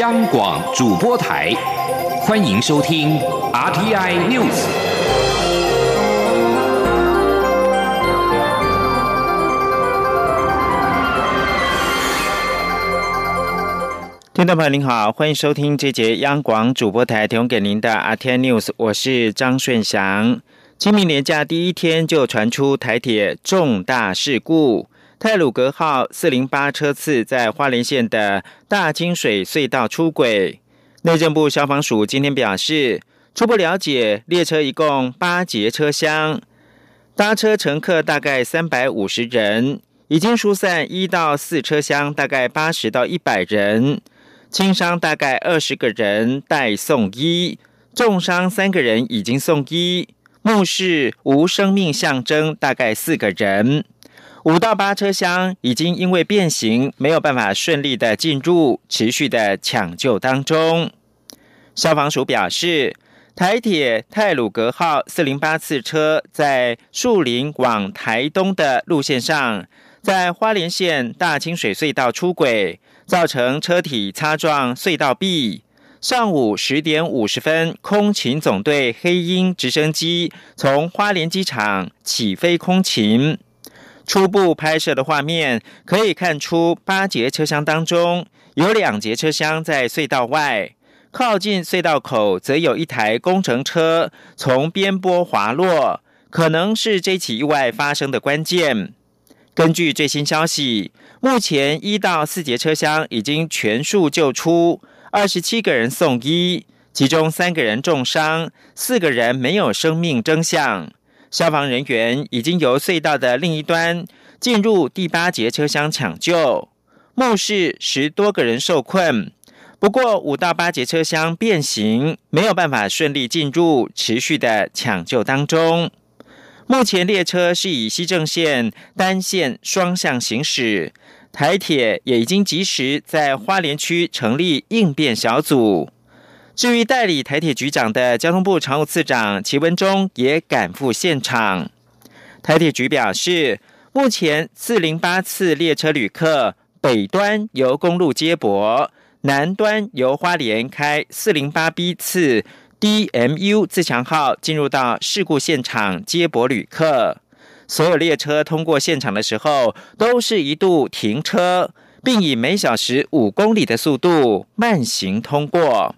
央广主播台，欢迎收听 RTI News。听众朋友您好，欢迎收听这节央广主播台提供给您的 RTI News，我是张顺祥。清明年假第一天就传出台铁重大事故。泰鲁格号四零八车次在花莲县的大金水隧道出轨。内政部消防署今天表示，初步了解，列车一共八节车厢，搭车乘客大概三百五十人，已经疏散一到四车厢，大概八十到一百人，轻伤大概二十个人待送医，重伤三个人已经送医，目视无生命象征大概四个人。五到八车厢已经因为变形没有办法顺利的进入，持续的抢救当中。消防署表示，台铁泰鲁格号四零八次车在树林往台东的路线上，在花莲县大清水隧道出轨，造成车体擦撞隧道壁。上午十点五十分，空勤总队黑鹰直升机从花莲机场起飞空勤。初步拍摄的画面可以看出，八节车厢当中有两节车厢在隧道外，靠近隧道口则有一台工程车从边坡滑落，可能是这起意外发生的关键。根据最新消息，目前一到四节车厢已经全数救出，二十七个人送医，其中三个人重伤，四个人没有生命征象。消防人员已经由隧道的另一端进入第八节车厢抢救，目视十多个人受困。不过五到八节车厢变形，没有办法顺利进入，持续的抢救当中。目前列车是以西正线单线双向行驶，台铁也已经及时在花莲区成立应变小组。至于代理台铁局长的交通部常务次长齐文忠也赶赴现场。台铁局表示，目前四零八次列车旅客北端由公路接驳，南端由花莲开四零八 B 次 DMU 自强号进入到事故现场接驳旅客。所有列车通过现场的时候，都是一度停车，并以每小时五公里的速度慢行通过。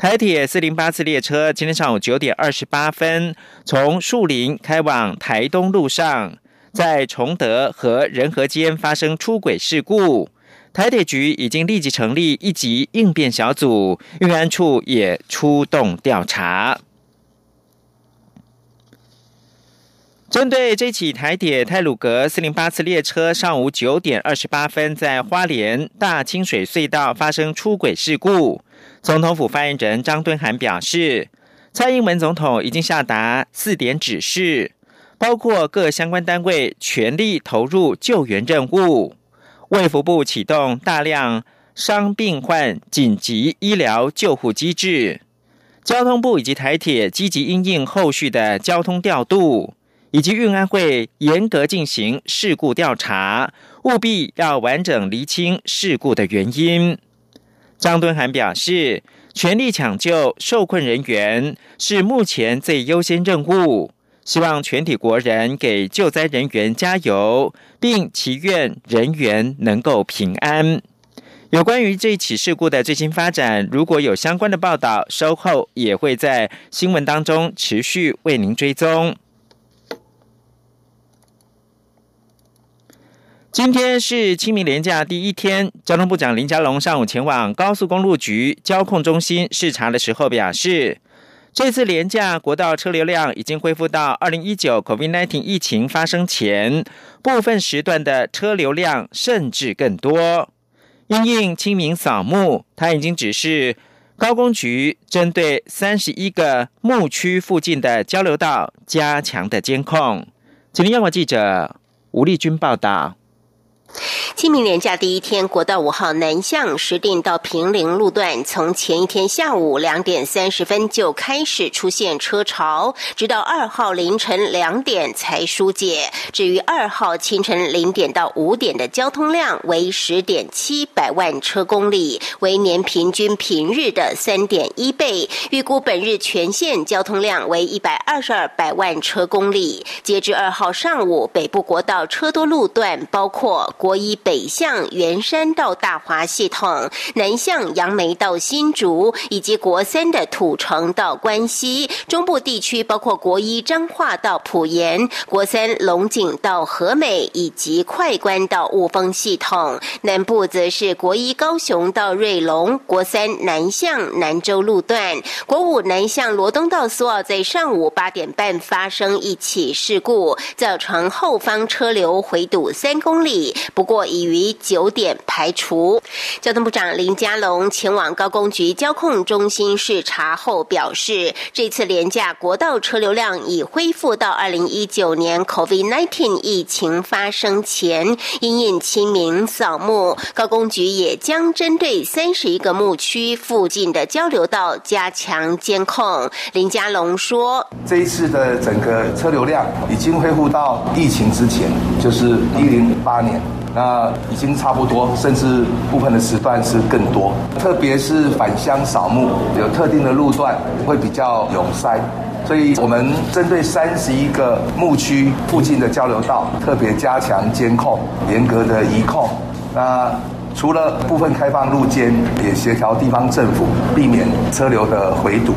台铁四零八次列车今天上午九点二十八分从树林开往台东路上，在崇德和仁和间发生出轨事故。台铁局已经立即成立一级应变小组，运安处也出动调查。针对这起台铁泰鲁格四零八次列车上午九点二十八分在花莲大清水隧道发生出轨事故。总统府发言人张敦涵表示，蔡英文总统已经下达四点指示，包括各相关单位全力投入救援任务，卫福部启动大量伤病患紧急医疗救护机制，交通部以及台铁积极应应后续的交通调度，以及运安会严格进行事故调查，务必要完整厘清事故的原因。张敦涵表示，全力抢救受困人员是目前最优先任务，希望全体国人给救灾人员加油，并祈愿人员能够平安。有关于这起事故的最新发展，如果有相关的报道，稍后也会在新闻当中持续为您追踪。今天是清明连假第一天，交通部长林佳龙上午前往高速公路局交控中心视察的时候表示，这次连假国道车流量已经恢复到二零一九 COVID-19 疫情发生前部分时段的车流量，甚至更多。因应清明扫墓，他已经指示高工局针对三十一个牧区附近的交流道加强的监控。请听央广记者吴丽君报道。清明连假第一天，国道五号南向石碇到平陵路段，从前一天下午两点三十分就开始出现车潮，直到二号凌晨两点才疏解。至于二号清晨零点到五点的交通量为十点七百万车公里，为年平均平日的三点一倍。预估本日全线交通量为一百二十二百万车公里。截至二号上午，北部国道车多路段包括。国一北北向圆山到大华系统，南向杨梅到新竹，以及国三的土城到关西。中部地区包括国一彰化到埔盐，国三龙井到和美，以及快关到雾峰系统。南部则是国一高雄到瑞龙，国三南向南州路段。国五南向罗东到苏澳，在上午八点半发生一起事故，造成后方车流回堵三公里。不过于九点排除。交通部长林佳龙前往高工局交控中心视察后表示，这次廉价国道车流量已恢复到二零一九年 COVID-19 疫情发生前。因应清明扫墓，高工局也将针对三十一个牧区附近的交流道加强监控。林佳龙说：“这一次的整个车流量已经恢复到疫情之前，就是一零八年。”那已经差不多，甚至部分的时段是更多，特别是返乡扫墓，有特定的路段会比较拥塞，所以我们针对三十一个墓区附近的交流道，特别加强监控，严格的移控。那除了部分开放路肩，也协调地方政府避免车流的回堵。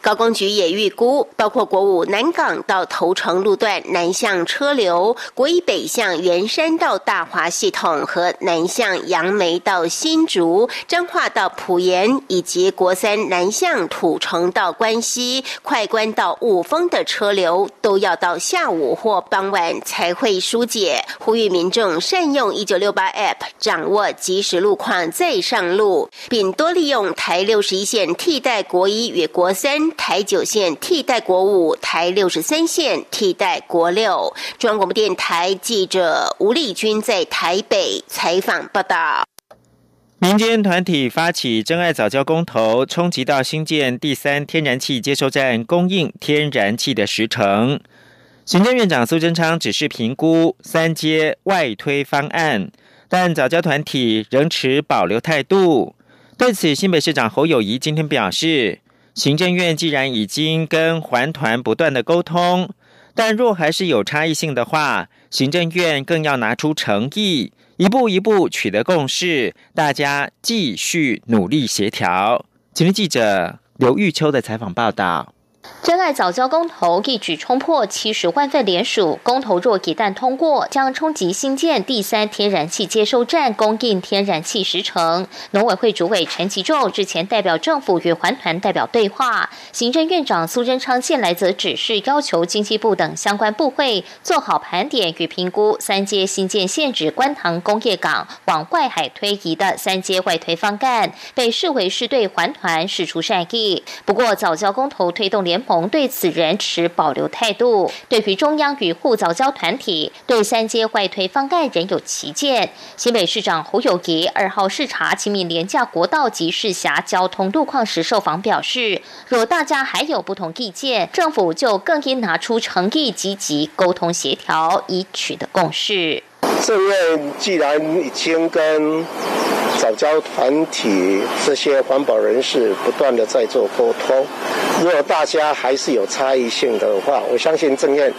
高工局也预估，包括国五南港到头城路段南向车流，国一北向圆山到大华系统和南向杨梅到新竹、彰化到埔盐，以及国三南向土城到关西、快关到雾峰的车流，都要到下午或傍晚才会疏解。呼吁民众善用一九六八 App，掌握即时路况再上路，并多利用台六十一线替代国一与国三。台九线替代国五，台六十三线替代国六。中央广播电台记者吴丽君在台北采访报道。民间团体发起真爱早教公投，冲击到新建第三天然气接收站供应天然气的时程。行政院长苏贞昌只是评估三阶外推方案，但早教团体仍持保留态度。对此，新北市长侯友谊今天表示。行政院既然已经跟环团不断的沟通，但若还是有差异性的话，行政院更要拿出诚意，一步一步取得共识，大家继续努力协调。今天记者刘玉秋的采访报道。真爱早教公投一举冲破七十万份联署，公投若一旦通过，将冲击新建第三天然气接收站供应天然气时程。农委会主委陈其仲日前代表政府与环团代表对话，行政院长苏贞昌近来则指示要求经济部等相关部会做好盘点与评估三阶新建限制观塘工业港往外海推移的三阶外推方案，被视为是对环团释出善意。不过早教公投推动联联盟对此仍持保留态度。对于中央与护早教团体对三阶外推方案仍有歧见。新北市长侯友谊二号视察清明廉价国道及市辖交通路况时受访表示，若大家还有不同意见，政府就更应拿出诚意，积极沟通协调，以取得共识。这位既然已经跟早教团体这些环保人士不断的在做沟通，如果大家还是有差异性的话，我相信正院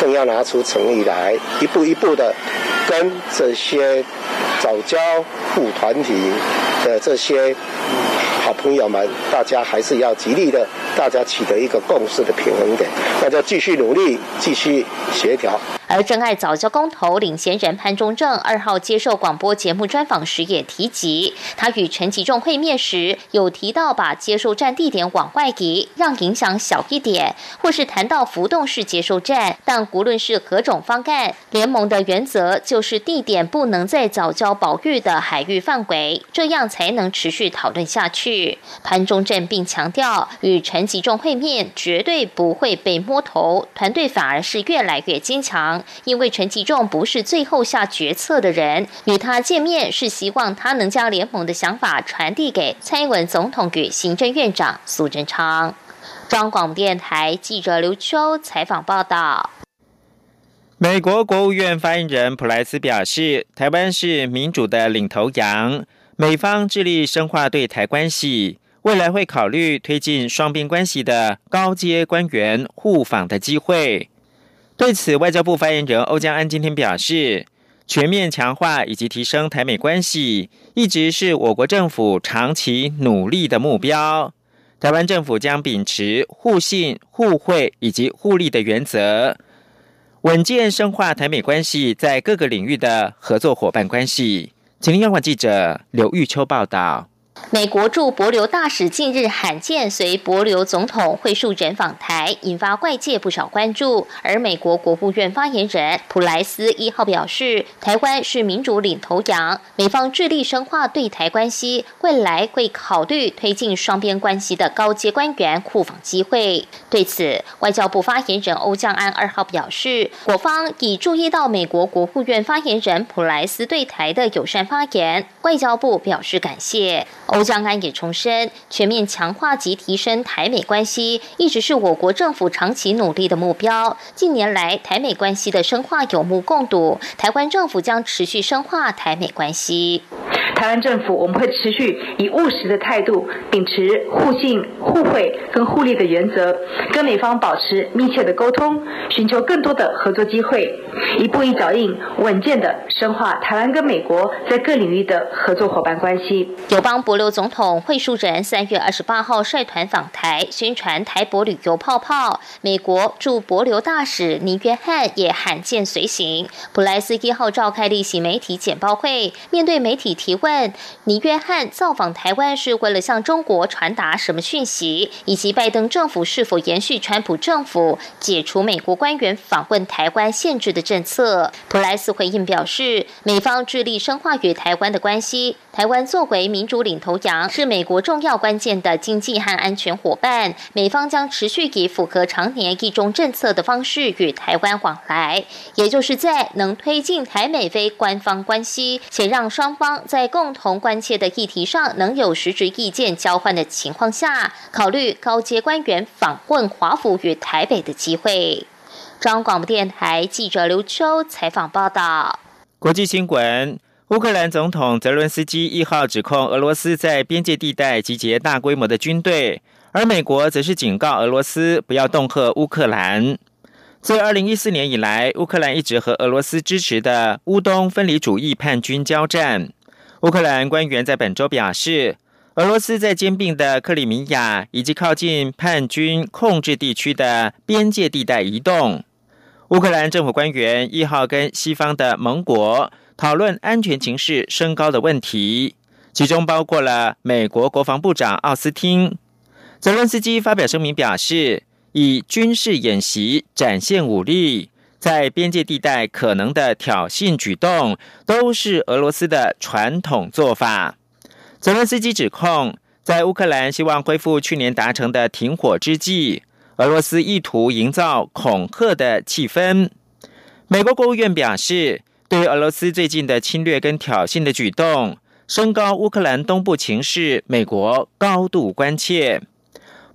更要拿出诚意来，一步一步的跟这些早教护团体的这些朋友们，大家还是要极力的，大家取得一个共识的平衡点，大家继续努力，继续协调。而真爱早教公投领衔人潘中正二号接受广播节目专访时也提及，他与陈吉仲会面时有提到把接收站地点往外移，让影响小一点，或是谈到浮动式接收站。但无论是何种方案，联盟的原则就是地点不能在早教保育的海域范围，这样才能持续讨论下去。潘中正并强调，与陈陈吉仲会面，绝对不会被摸头，团队反而是越来越坚强。因为陈吉仲不是最后下决策的人，与他见面是希望他能将联盟的想法传递给蔡英文总统与行政院长苏贞昌。中广电台记者刘秋采访报道。美国国务院发言人普莱斯表示，台湾是民主的领头羊，美方致力深化对台关系，未来会考虑推进双边关系的高阶官员互访的机会。对此，外交部发言人欧江安今天表示，全面强化以及提升台美关系，一直是我国政府长期努力的目标。台湾政府将秉持互信、互惠以及互利的原则。稳健深化台美关系在各个领域的合作伙伴关系。请听央广记者刘玉秋报道。美国驻博留大使近日罕见随博留总统会晤人访台，引发外界不少关注。而美国国务院发言人普莱斯一号表示，台湾是民主领头羊，美方致力深化对台关系，未来会考虑推进双边关系的高阶官员互访机会。对此，外交部发言人欧江安二号表示，我方已注意到美国国务院发言人普莱斯对台的友善发言，外交部表示感谢。欧江安也重申，全面强化及提升台美关系，一直是我国政府长期努力的目标。近年来，台美关系的深化有目共睹，台湾政府将持续深化台美关系。台湾政府我们会持续以务实的态度，秉持互信、互惠跟互利的原则，跟美方保持密切的沟通，寻求更多的合作机会，一步一脚印，稳健的深化台湾跟美国在各领域的合作伙伴关系。友邦博留总统惠树人三月二十八号率团访台，宣传台博旅游泡泡。美国驻博留大使尼约翰也罕见随行。普莱斯一号召开例行媒体简报会，面对媒体提问。尼约翰造访台湾是为了向中国传达什么讯息，以及拜登政府是否延续川普政府解除美国官员访问台湾限制的政策？普莱斯回应表示，美方致力深化与台湾的关系。台湾作为民主领头羊，是美国重要关键的经济和安全伙伴。美方将持续以符合常年一中政策的方式与台湾往来，也就是在能推进台美非官方关系，且让双方在共同关切的议题上能有实质意见交换的情况下，考虑高阶官员访问华府与台北的机会。中央广播电台记者刘秋采访报道。国际新闻。乌克兰总统泽伦斯基一号指控俄罗斯在边界地带集结大规模的军队，而美国则是警告俄罗斯不要恫吓乌克兰。自二零一四年以来，乌克兰一直和俄罗斯支持的乌东分离主义叛军交战。乌克兰官员在本周表示，俄罗斯在兼并的克里米亚以及靠近叛军控制地区的边界地带移动。乌克兰政府官员一号跟西方的盟国。讨论安全情势升高的问题，其中包括了美国国防部长奥斯汀。泽伦斯基发表声明表示，以军事演习展现武力，在边界地带可能的挑衅举动，都是俄罗斯的传统做法。泽伦斯基指控，在乌克兰希望恢复去年达成的停火之际，俄罗斯意图营造恐吓的气氛。美国国务院表示。对于俄罗斯最近的侵略跟挑衅的举动，升高乌克兰东部情势，美国高度关切。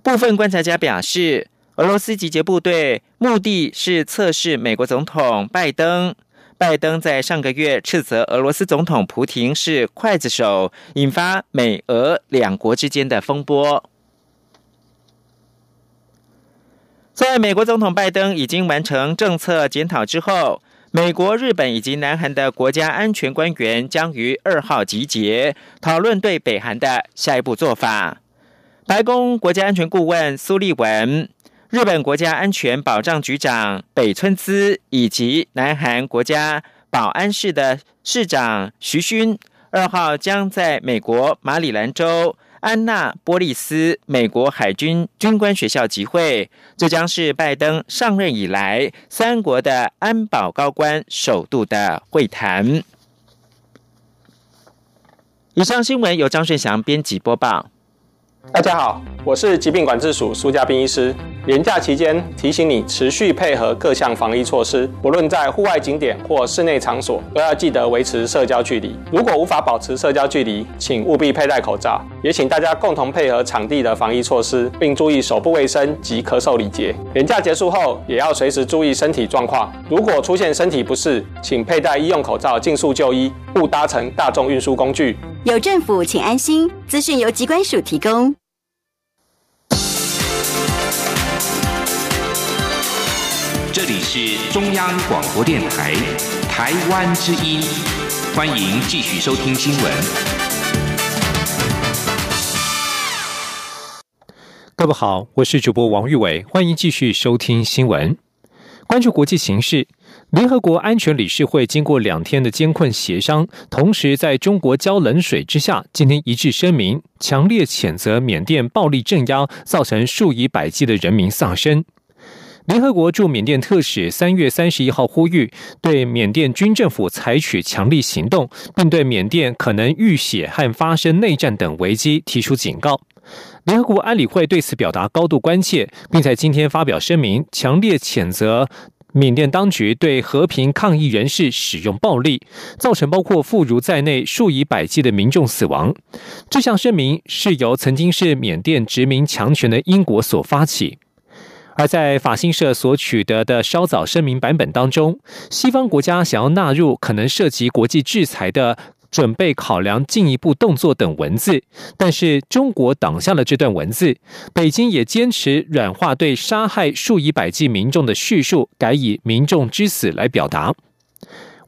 部分观察家表示，俄罗斯集结部队目的是测试美国总统拜登。拜登在上个月斥责俄罗斯总统普廷是刽子手，引发美俄两国之间的风波。在美国总统拜登已经完成政策检讨之后。美国、日本以及南韩的国家安全官员将于二号集结，讨论对北韩的下一步做法。白宫国家安全顾问苏利文、日本国家安全保障局长北村滋以及南韩国家保安室的市长徐勋，二号将在美国马里兰州。安娜波利斯美国海军军官学校集会，这将是拜登上任以来三国的安保高官首度的会谈。以上新闻由张顺祥编辑播报。大家好，我是疾病管制署苏家斌医师。年假期间，提醒你持续配合各项防疫措施，不论在户外景点或室内场所，都要记得维持社交距离。如果无法保持社交距离，请务必佩戴口罩。也请大家共同配合场地的防疫措施，并注意手部卫生及咳嗽礼节。年假结束后，也要随时注意身体状况。如果出现身体不适，请佩戴医用口罩，尽速就医，勿搭乘大众运输工具。有政府，请安心。资讯由机关署提供。里是中央广播电台台湾之音，欢迎继续收听新闻。各位好，我是主播王玉伟，欢迎继续收听新闻。关注国际形势，联合国安全理事会经过两天的艰困协商，同时在中国浇冷水之下，今天一致声明，强烈谴责缅甸暴力镇压，造成数以百计的人民丧生。联合国驻缅甸特使三月三十一号呼吁，对缅甸军政府采取强力行动，并对缅甸可能遇血和发生内战等危机提出警告。联合国安理会对此表达高度关切，并在今天发表声明，强烈谴责缅甸当局对和平抗议人士使用暴力，造成包括妇孺在内数以百计的民众死亡。这项声明是由曾经是缅甸殖民强权的英国所发起。而在法新社所取得的稍早声明版本当中，西方国家想要纳入可能涉及国际制裁的准备考量进一步动作等文字，但是中国挡下了这段文字。北京也坚持软化对杀害数以百计民众的叙述，改以民众之死来表达。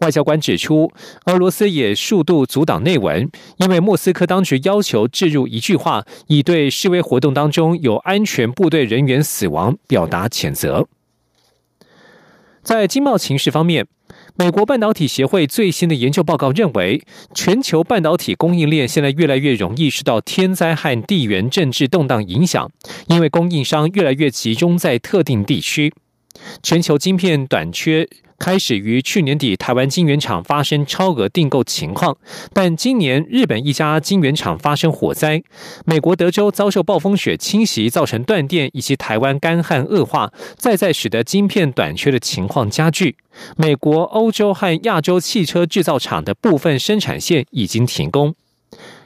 外交官指出，俄罗斯也数度阻挡内文，因为莫斯科当局要求置入一句话，以对示威活动当中有安全部队人员死亡表达谴责。在经贸情势方面，美国半导体协会最新的研究报告认为，全球半导体供应链现在越来越容易受到天灾和地缘政治动荡影响，因为供应商越来越集中在特定地区，全球晶片短缺。开始于去年底，台湾晶圆厂发生超额订购情况，但今年日本一家晶圆厂发生火灾，美国德州遭受暴风雪侵袭，造成断电，以及台湾干旱恶化，再再使得晶片短缺的情况加剧。美国、欧洲和亚洲汽车制造厂的部分生产线已经停工。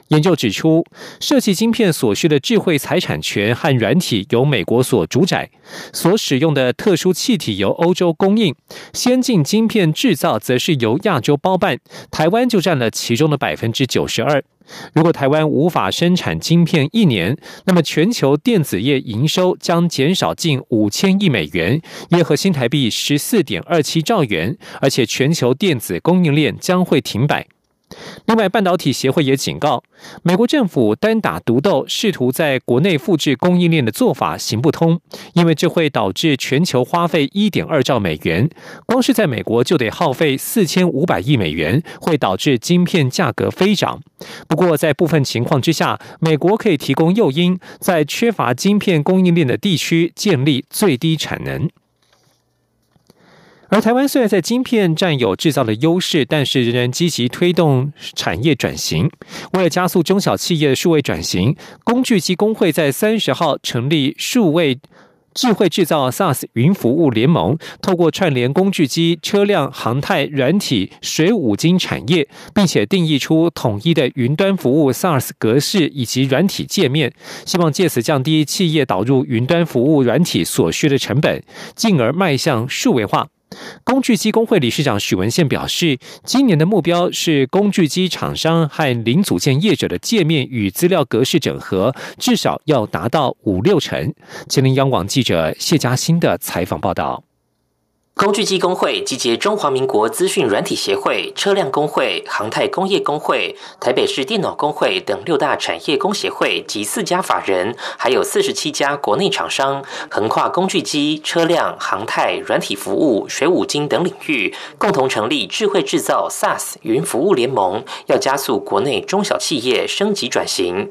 研究指出，设计晶片所需的智慧财产权和软体由美国所主宰，所使用的特殊气体由欧洲供应，先进晶片制造则是由亚洲包办，台湾就占了其中的百分之九十二。如果台湾无法生产晶片一年，那么全球电子业营收将减少近五千亿美元，约合新台币十四点二七兆元，而且全球电子供应链将会停摆。另外，半导体协会也警告，美国政府单打独斗，试图在国内复制供应链的做法行不通，因为这会导致全球花费一点二兆美元，光是在美国就得耗费四千五百亿美元，会导致晶片价格飞涨。不过，在部分情况之下，美国可以提供诱因，在缺乏晶片供应链的地区建立最低产能。而台湾虽然在晶片占有制造的优势，但是仍然积极推动产业转型。为了加速中小企业的数位转型，工具机工会在三十号成立数位智慧制造 SaaS 云服务联盟，透过串联工具机、车辆、航太、软体、水五金产业，并且定义出统一的云端服务 SaaS 格式以及软体界面，希望借此降低企业导入云端服务软体所需的成本，进而迈向数位化。工具机工会理事长许文宪表示，今年的目标是工具机厂商和零组件业者的界面与资料格式整合，至少要达到五六成。吉林央广记者谢佳欣的采访报道。工具机工会集结中华民国资讯软体协会、车辆工会、航太工业工会、台北市电脑工会等六大产业工协会及四家法人，还有四十七家国内厂商，横跨工具机、车辆、航太、软体服务、水五金等领域，共同成立智慧制造 SaaS 云服务联盟，要加速国内中小企业升级转型。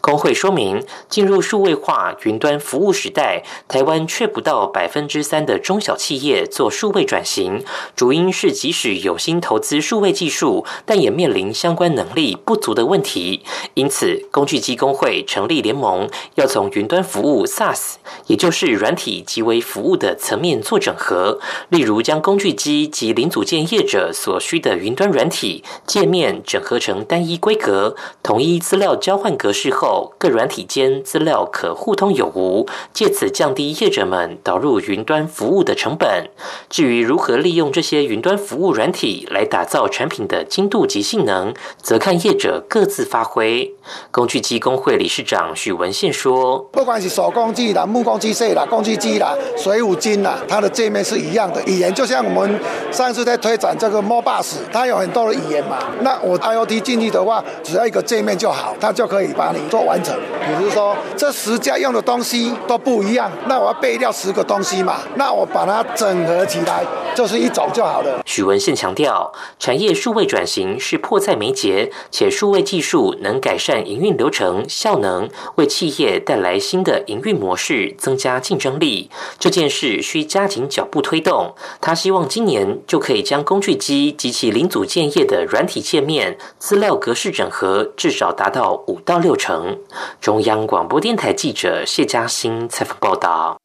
工会说明，进入数位化云端服务时代，台湾却不到百分之三的中小企业。做数位转型，主因是即使有心投资数位技术，但也面临相关能力不足的问题。因此，工具机工会成立联盟，要从云端服务 SaaS，也就是软体即为服务的层面做整合。例如，将工具机及零组件业者所需的云端软体界面整合成单一规格、统一资料交换格式后，各软体间资料可互通有无，借此降低业者们导入云端服务的成本。至于如何利用这些云端服务软体来打造产品的精度及性能，则看业者各自发挥。工具机工会理事长许文宪说：“不管是手工机啦、木工机械啦、工具机啦、水五金啦，它的界面是一样的语言，就像我们上次在推展这个 Mobus，它有很多的语言嘛。那我 IOT 进去的话，只要一个界面就好，它就可以把你做完成。比如说这十家用的东西都不一样，那我要备掉十个东西嘛，那我把它整合起来就是一种就好了。”许文宪强调，产业数位转型是迫在眉睫，且数位技术能改善营运流程效能，为企业带来新的营运模式，增加竞争力。这件事需加紧脚步推动。他希望今年就可以将工具机及其零组件业的软体界面、资料格式整合至少达到五到六成。中央广播电台记者谢嘉欣采访报道。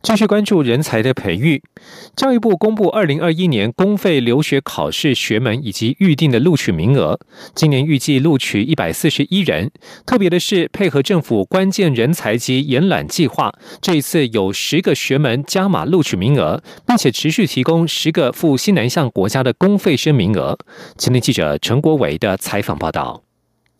继续关注人才的培育。教育部公布二零二一年公费留学考试学门以及预定的录取名额，今年预计录取一百四十一人。特别的是，配合政府关键人才及延揽计划，这一次有十个学门加码录取名额，并且持续提供十个赴西南向国家的公费生名额。今天记者陈国伟的采访报道。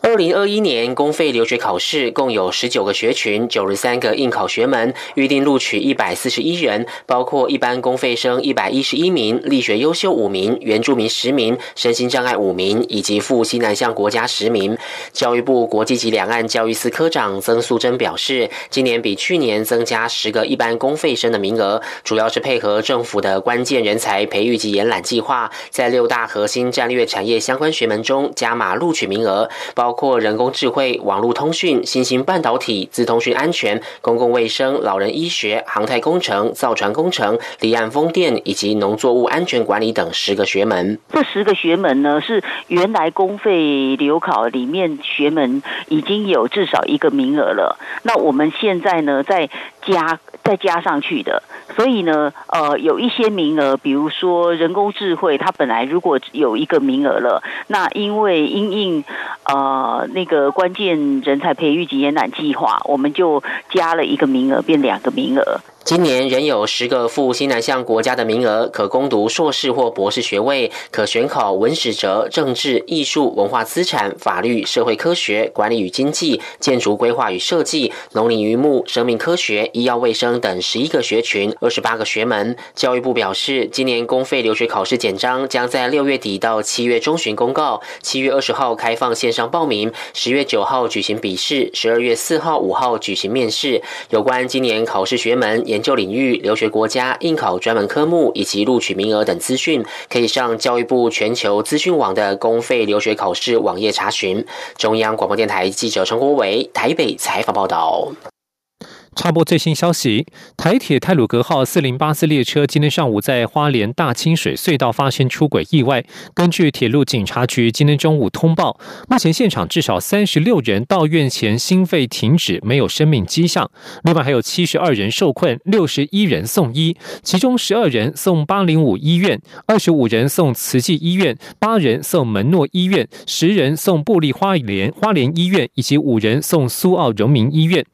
二零二一年公费留学考试共有十九个学群，九十三个应考学门，预定录取一百四十一人，包括一般公费生一百一十一名，力学优秀五名，原住民十名，身心障碍五名，以及赴西南向国家十名。教育部国际及两岸教育司科长曾素贞表示，今年比去年增加十个一般公费生的名额，主要是配合政府的关键人才培育及延揽计划，在六大核心战略产业相关学门中加码录取名额，包。包括人工智慧、网络通讯、新型半导体、自通讯安全、公共卫生、老人医学、航太工程、造船工程、离岸风电以及农作物安全管理等十个学门。这十个学门呢，是原来公费留考里面学门已经有至少一个名额了。那我们现在呢，在加再加上去的。所以呢，呃，有一些名额，比如说人工智慧，它本来如果有一个名额了，那因为因应呃那个关键人才培育及延展计划，我们就加了一个名额，变两个名额。今年仍有十个赴新南向国家的名额，可攻读硕士或博士学位，可选考文史哲、政治、艺术、文化资产、法律、社会科学、管理与经济、建筑规划与设计、农林渔牧、生命科学、医药卫生等十一个学群，二十八个学门。教育部表示，今年公费留学考试简章将在六月底到七月中旬公告，七月二十号开放线上报名，十月九号举行笔试，十二月四号、五号举行面试。有关今年考试学门也。研究领域、留学国家、应考专门科目以及录取名额等资讯，可以上教育部全球资讯网的公费留学考试网页查询。中央广播电台记者陈国伟台北采访报道。插播最新消息：台铁泰鲁格号四零八次列车今天上午在花莲大清水隧道发生出轨意外。根据铁路警察局今天中午通报，目前现场至少三十六人到院前心肺停止，没有生命迹象。另外还有七十二人受困，六十一人送医，其中十二人送八零五医院，二十五人送慈济医院，八人送门诺医院，十人送布利花莲花莲医院，以及五人送苏澳荣民医院。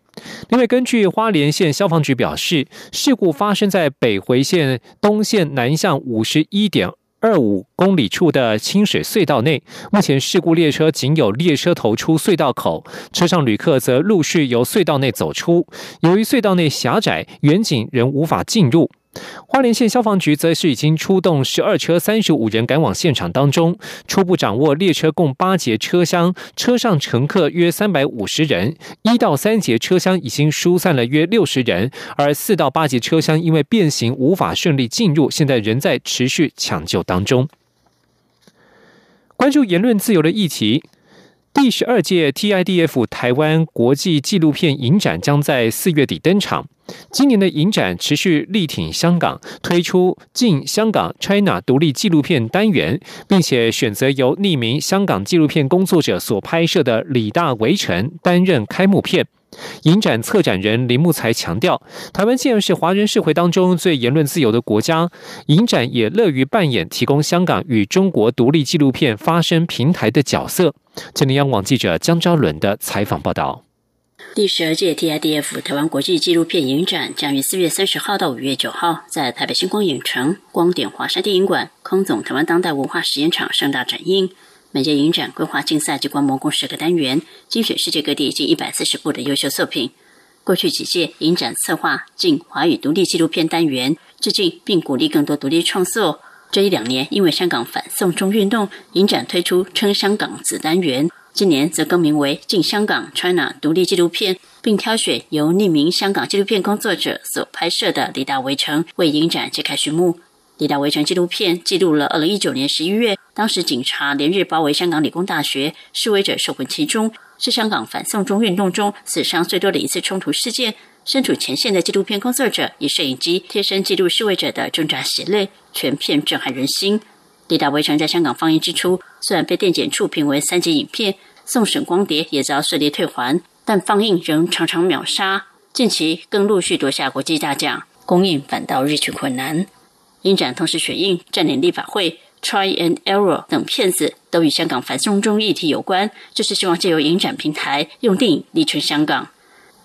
另外，根据花莲县消防局表示，事故发生在北回县东线南向五十一点二五公里处的清水隧道内。目前，事故列车仅有列车头出隧道口，车上旅客则陆续由隧道内走出。由于隧道内狭窄，远景仍无法进入。花莲县消防局则是已经出动十二车三十五人赶往现场当中，初步掌握列车共八节车厢，车上乘客约三百五十人，一到三节车厢已经疏散了约六十人，而四到八节车厢因为变形无法顺利进入，现在仍在持续抢救当中。关注言论自由的议题。第十二届 TIDF 台湾国际纪录片影展将在四月底登场。今年的影展持续力挺香港，推出“进香港 China” 独立纪录片单元，并且选择由匿名香港纪录片工作者所拍摄的《李大围城》担任开幕片。影展策展人林木才强调，台湾既然是华人社会当中最言论自由的国家，影展也乐于扮演提供香港与中国独立纪录片发声平台的角色。吉林央网记者江昭伦的采访报道。第十二届 TIDF 台湾国际纪录片影展将于四月三十号到五月九号在台北星光影城、光点华山电影馆、空总台湾当代文化实验场盛大展映。每届影展规划竞赛及观摩共十个单元，精选世界各地近一百四十部的优秀作品。过去几届影展策划进华语独立纪录片单元，致敬并鼓励更多独立创作。这一两年，因为香港反送中运动，影展推出称香港子单元。今年则更名为“进香港 China” 独立纪录片，并挑选由匿名香港纪录片工作者所拍摄的《李大围城》为影展揭开序幕。《李大围城》纪录片记录了二零一九年十一月，当时警察连日包围香港理工大学，示威者受困其中，是香港反送中运动中死伤最多的一次冲突事件。身处前线的纪录片工作者以摄影机贴身记录示威者的挣扎血泪，全片震撼人心。《李大围城》在香港放映之初，虽然被电检处评为三级影片，送审光碟也遭顺利退还，但放映仍常常秒杀。近期更陆续夺下国际大奖，公映反倒日趋困难。影展同时选映《占领立法会》《Try and Error》等片子，都与香港反送中议题有关，就是希望借由影展平台，用电影力撑香港。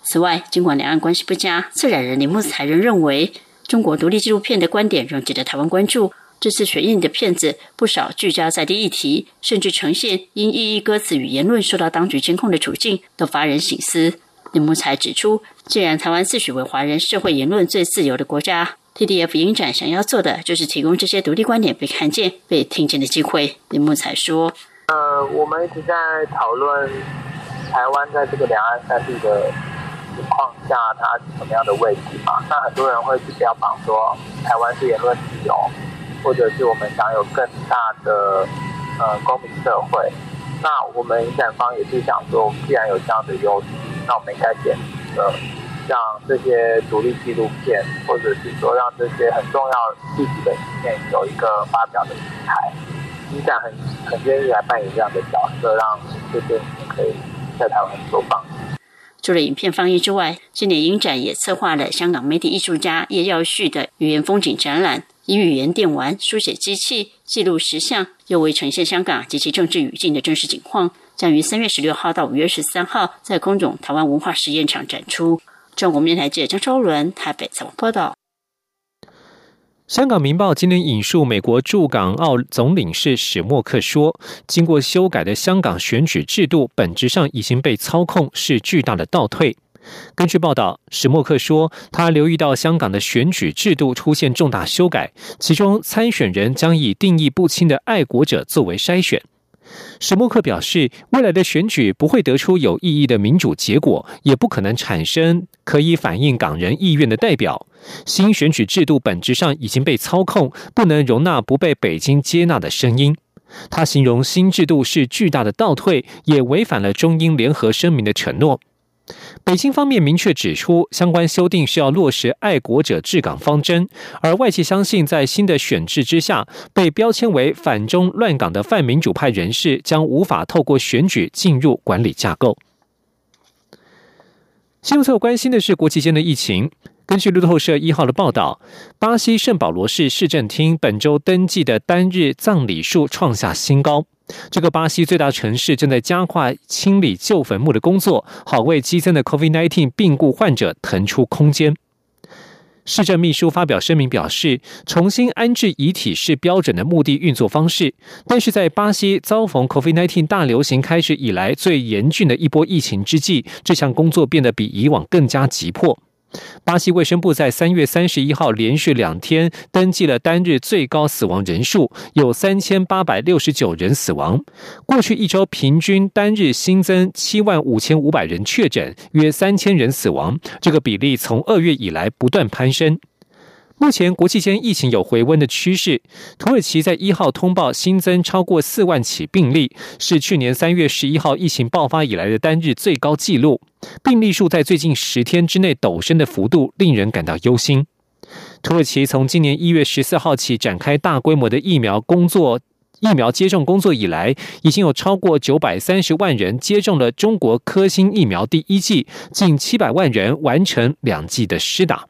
此外，尽管两岸关系不佳，策展人林木才仍认为，中国独立纪录片的观点仍值得台湾关注。这次选映的片子不少聚焦在地议题，甚至呈现因异议歌词与言论受到当局监控的处境，都发人省思。林木才指出，既然台湾自诩为华人社会言论最自由的国家。TDF 影展想要做的就是提供这些独立观点被看见、被听见的机会。林木才说：“呃，我们一直在讨论台湾在这个两岸三地的情况下，它是什么样的位置嘛？那很多人会去标榜说，台湾是言论自由，或者是我们想有更大的呃公民社会。那我们影展方也是想说，既然有这样的优势，那我们应该选择。”让这些独立纪录片，或者是说让这些很重要历史的影片有一个发表的平台，影展很很愿意来扮演这样的角色，让这些影片可以在台湾播放。除了影片放映之外，今年影展也策划了香港媒体艺术家叶耀旭的语言风景展览，以语言电玩、书写机器记录实像，又为呈现香港及其政治语境的真实景况，将于三月十六号到五月十三号在空总台湾文化实验场展出。中国面台记者张超伦台北采访报道。香港《明报》今天引述美国驻港澳总领事史默克说：“经过修改的香港选举制度，本质上已经被操控，是巨大的倒退。”根据报道，史默克说，他留意到香港的选举制度出现重大修改，其中参选人将以定义不清的爱国者作为筛选。史默克表示，未来的选举不会得出有意义的民主结果，也不可能产生可以反映港人意愿的代表。新选举制度本质上已经被操控，不能容纳不被北京接纳的声音。他形容新制度是巨大的倒退，也违反了中英联合声明的承诺。北京方面明确指出，相关修订需要落实爱国者治港方针，而外界相信，在新的选制之下，被标签为反中乱港的泛民主派人士将无法透过选举进入管理架构。新闻所关心的是国际间的疫情。根据路透社一号的报道，巴西圣保罗市市政厅本周登记的单日葬礼数创下新高。这个巴西最大城市正在加快清理旧坟墓的工作，好为激增的 COVID-19 病故患者腾出空间。市政秘书发表声明表示，重新安置遗体是标准的墓地运作方式，但是在巴西遭逢 COVID-19 大流行开始以来最严峻的一波疫情之际，这项工作变得比以往更加急迫。巴西卫生部在三月三十一号连续两天登记了单日最高死亡人数，有三千八百六十九人死亡。过去一周平均单日新增七万五千五百人确诊，约三千人死亡。这个比例从二月以来不断攀升。目前国际间疫情有回温的趋势。土耳其在一号通报新增超过四万起病例，是去年三月十一号疫情爆发以来的单日最高纪录。病例数在最近十天之内陡升的幅度令人感到忧心。土耳其从今年一月十四号起展开大规模的疫苗工作、疫苗接种工作以来，已经有超过九百三十万人接种了中国科兴疫苗第一剂，近七百万人完成两剂的施打。